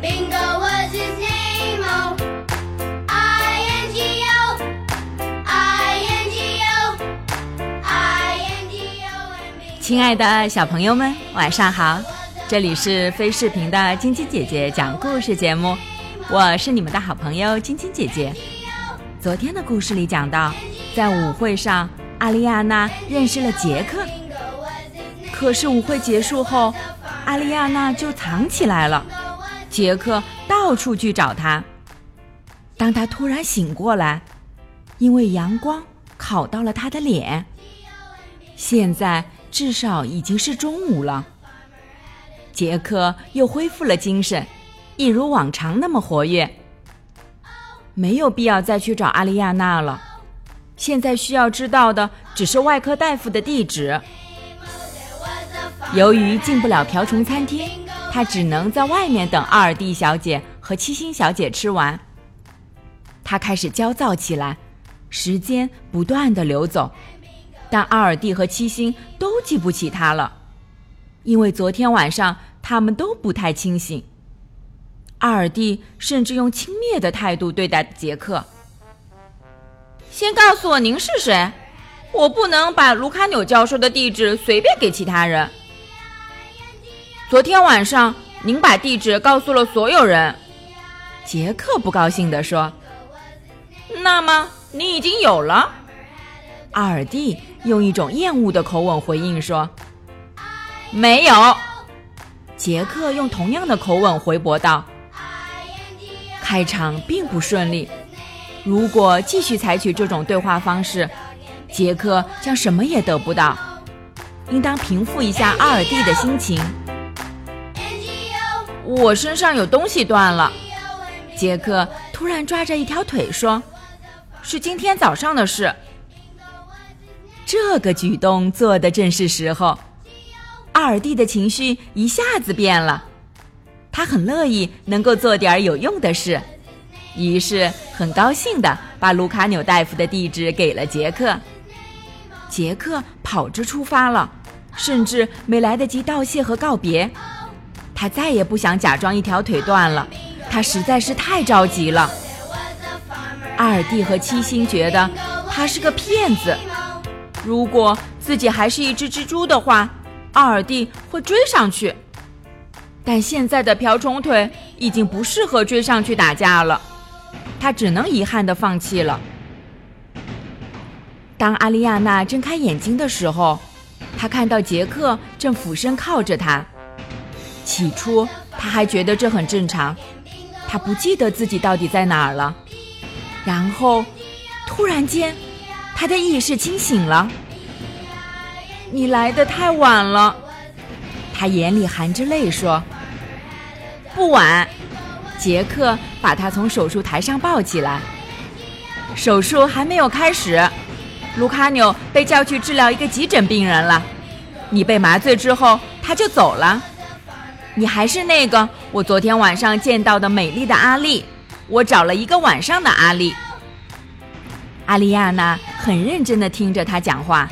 bingo was his nameo i n g o i n g o i n g o 亲爱的小朋友们晚上好。这里是非视频的晶晶姐姐讲故事节目我是你们的好朋友晶晶姐姐。昨天的故事里讲到在舞会上阿丽亚娜认识了杰克可是舞会结束后阿丽亚娜就藏起来了。杰克到处去找他。当他突然醒过来，因为阳光烤到了他的脸。现在至少已经是中午了。杰克又恢复了精神，一如往常那么活跃。没有必要再去找阿丽亚娜了。现在需要知道的只是外科大夫的地址。由于进不了瓢虫餐厅，他只能在外面等阿尔蒂小姐和七星小姐吃完。他开始焦躁起来，时间不断的流走，但阿尔蒂和七星都记不起他了，因为昨天晚上他们都不太清醒。阿尔蒂甚至用轻蔑的态度对待杰克。先告诉我您是谁，我不能把卢卡纽教授的地址随便给其他人。昨天晚上您把地址告诉了所有人，杰克不高兴地说。那么你已经有了，阿尔蒂用一种厌恶的口吻回应说：“没有。”杰克用同样的口吻回驳道：“开场并不顺利，如果继续采取这种对话方式，杰克将什么也得不到。应当平复一下阿尔蒂的心情。”我身上有东西断了，杰克突然抓着一条腿说。是今天早上的事。这个举动做的正是时候，阿尔蒂的情绪一下子变了，他很乐意能够做点有用的事，于是很高兴的把卢卡纽大夫的地址给了杰克。杰克跑着出发了，甚至没来得及道谢和告别。他再也不想假装一条腿断了，他实在是太着急了。阿尔蒂和七星觉得他是个骗子。如果自己还是一只蜘蛛的话，阿尔蒂会追上去。但现在的瓢虫腿已经不适合追上去打架了，他只能遗憾地放弃了。当阿丽亚娜睁开眼睛的时候，她看到杰克正俯身靠着她。起初，他还觉得这很正常。他不记得自己到底在哪儿了。然后，突然间，他的意识清醒了。你来的太晚了，他眼里含着泪说。不晚，杰克把他从手术台上抱起来。手术还没有开始，卢卡纽被叫去治疗一个急诊病人了。你被麻醉之后，他就走了。你还是那个我昨天晚上见到的美丽的阿丽。我找了一个晚上的阿丽。阿丽亚娜很认真地听着他讲话，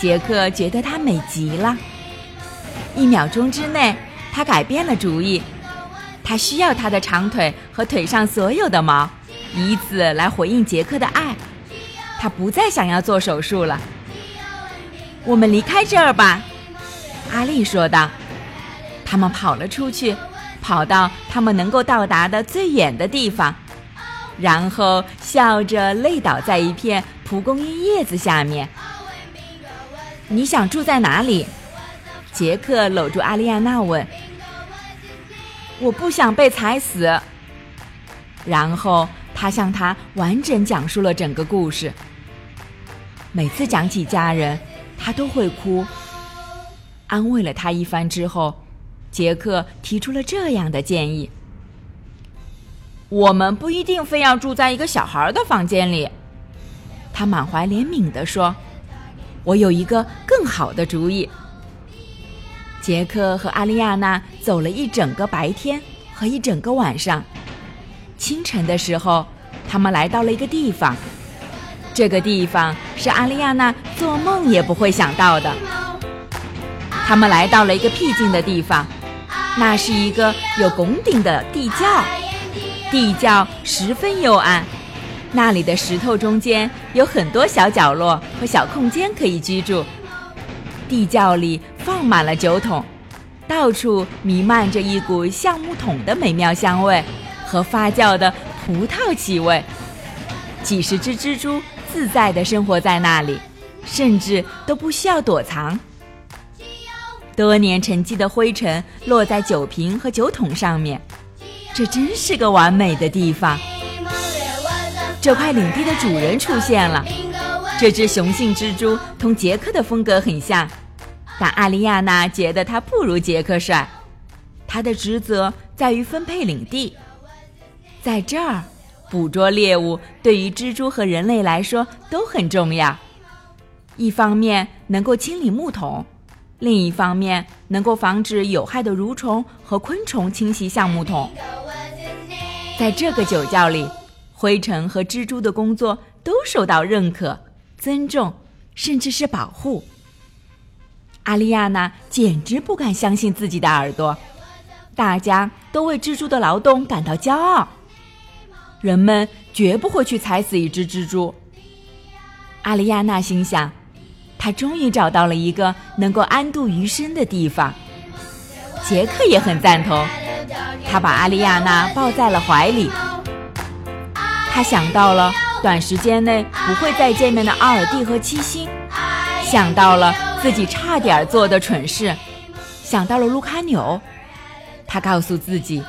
杰克觉得她美极了。一秒钟之内，他改变了主意，他需要他的长腿和腿上所有的毛，以此来回应杰克的爱。他不再想要做手术了。我们离开这儿吧，阿丽说道。他们跑了出去。跑到他们能够到达的最远的地方，然后笑着累倒在一片蒲公英叶子下面。你想住在哪里？杰克搂住阿丽亚娜问。我不想被踩死。然后他向他完整讲述了整个故事。每次讲起家人，他都会哭。安慰了他一番之后。杰克提出了这样的建议：“我们不一定非要住在一个小孩的房间里。”他满怀怜悯地说：“我有一个更好的主意。”杰克和阿丽亚娜走了一整个白天和一整个晚上。清晨的时候，他们来到了一个地方。这个地方是阿丽亚娜做梦也不会想到的。他们来到了一个僻静的地方。那是一个有拱顶的地窖，地窖十分幽暗，那里的石头中间有很多小角落和小空间可以居住。地窖里放满了酒桶，到处弥漫着一股橡木桶的美妙香味和发酵的葡萄气味。几十只蜘蛛自在地生活在那里，甚至都不需要躲藏。多年沉积的灰尘落在酒瓶和酒桶上面，这真是个完美的地方。这块领地的主人出现了。这只雄性蜘蛛同杰克的风格很像，但阿丽亚娜觉得它不如杰克帅。他的职责在于分配领地，在这儿，捕捉猎物对于蜘蛛和人类来说都很重要。一方面能够清理木桶，另一方面能够防止有害的蠕虫和昆虫侵袭橡木桶。在这个酒窖里，灰尘和蜘蛛的工作都受到认可。尊重，甚至是保护。阿丽亚娜简直不敢相信自己的耳朵，大家都为蜘蛛的劳动感到骄傲。人们绝不会去踩死一只蜘蛛。阿丽亚娜心想，他终于找到了一个能够安度余生的地方。杰克也很赞同，他把阿丽亚娜抱在了怀里。他想到了。短时间内不会再见面的阿尔蒂和七星，想到了自己差点做的蠢事，想到了卢卡纽，他告诉自己，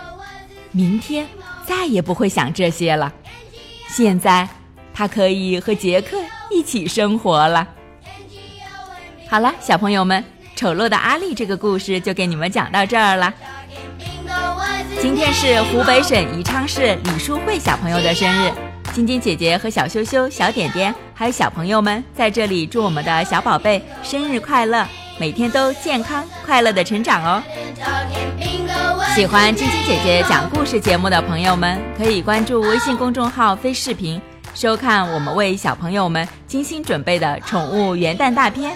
明天再也不会想这些了。现在他可以和杰克一起生活了。好了，小朋友们，丑陋的阿丽这个故事就给你们讲到这儿了。今天是湖北省宜昌市李淑慧小朋友的生日。晶晶姐姐和小羞羞、小点点，还有小朋友们在这里祝我们的小宝贝生日快乐，每天都健康快乐的成长哦！喜欢晶晶姐姐讲故事节目的朋友们，可以关注微信公众号“飞视频”，收看我们为小朋友们精心准备的宠物元旦大片，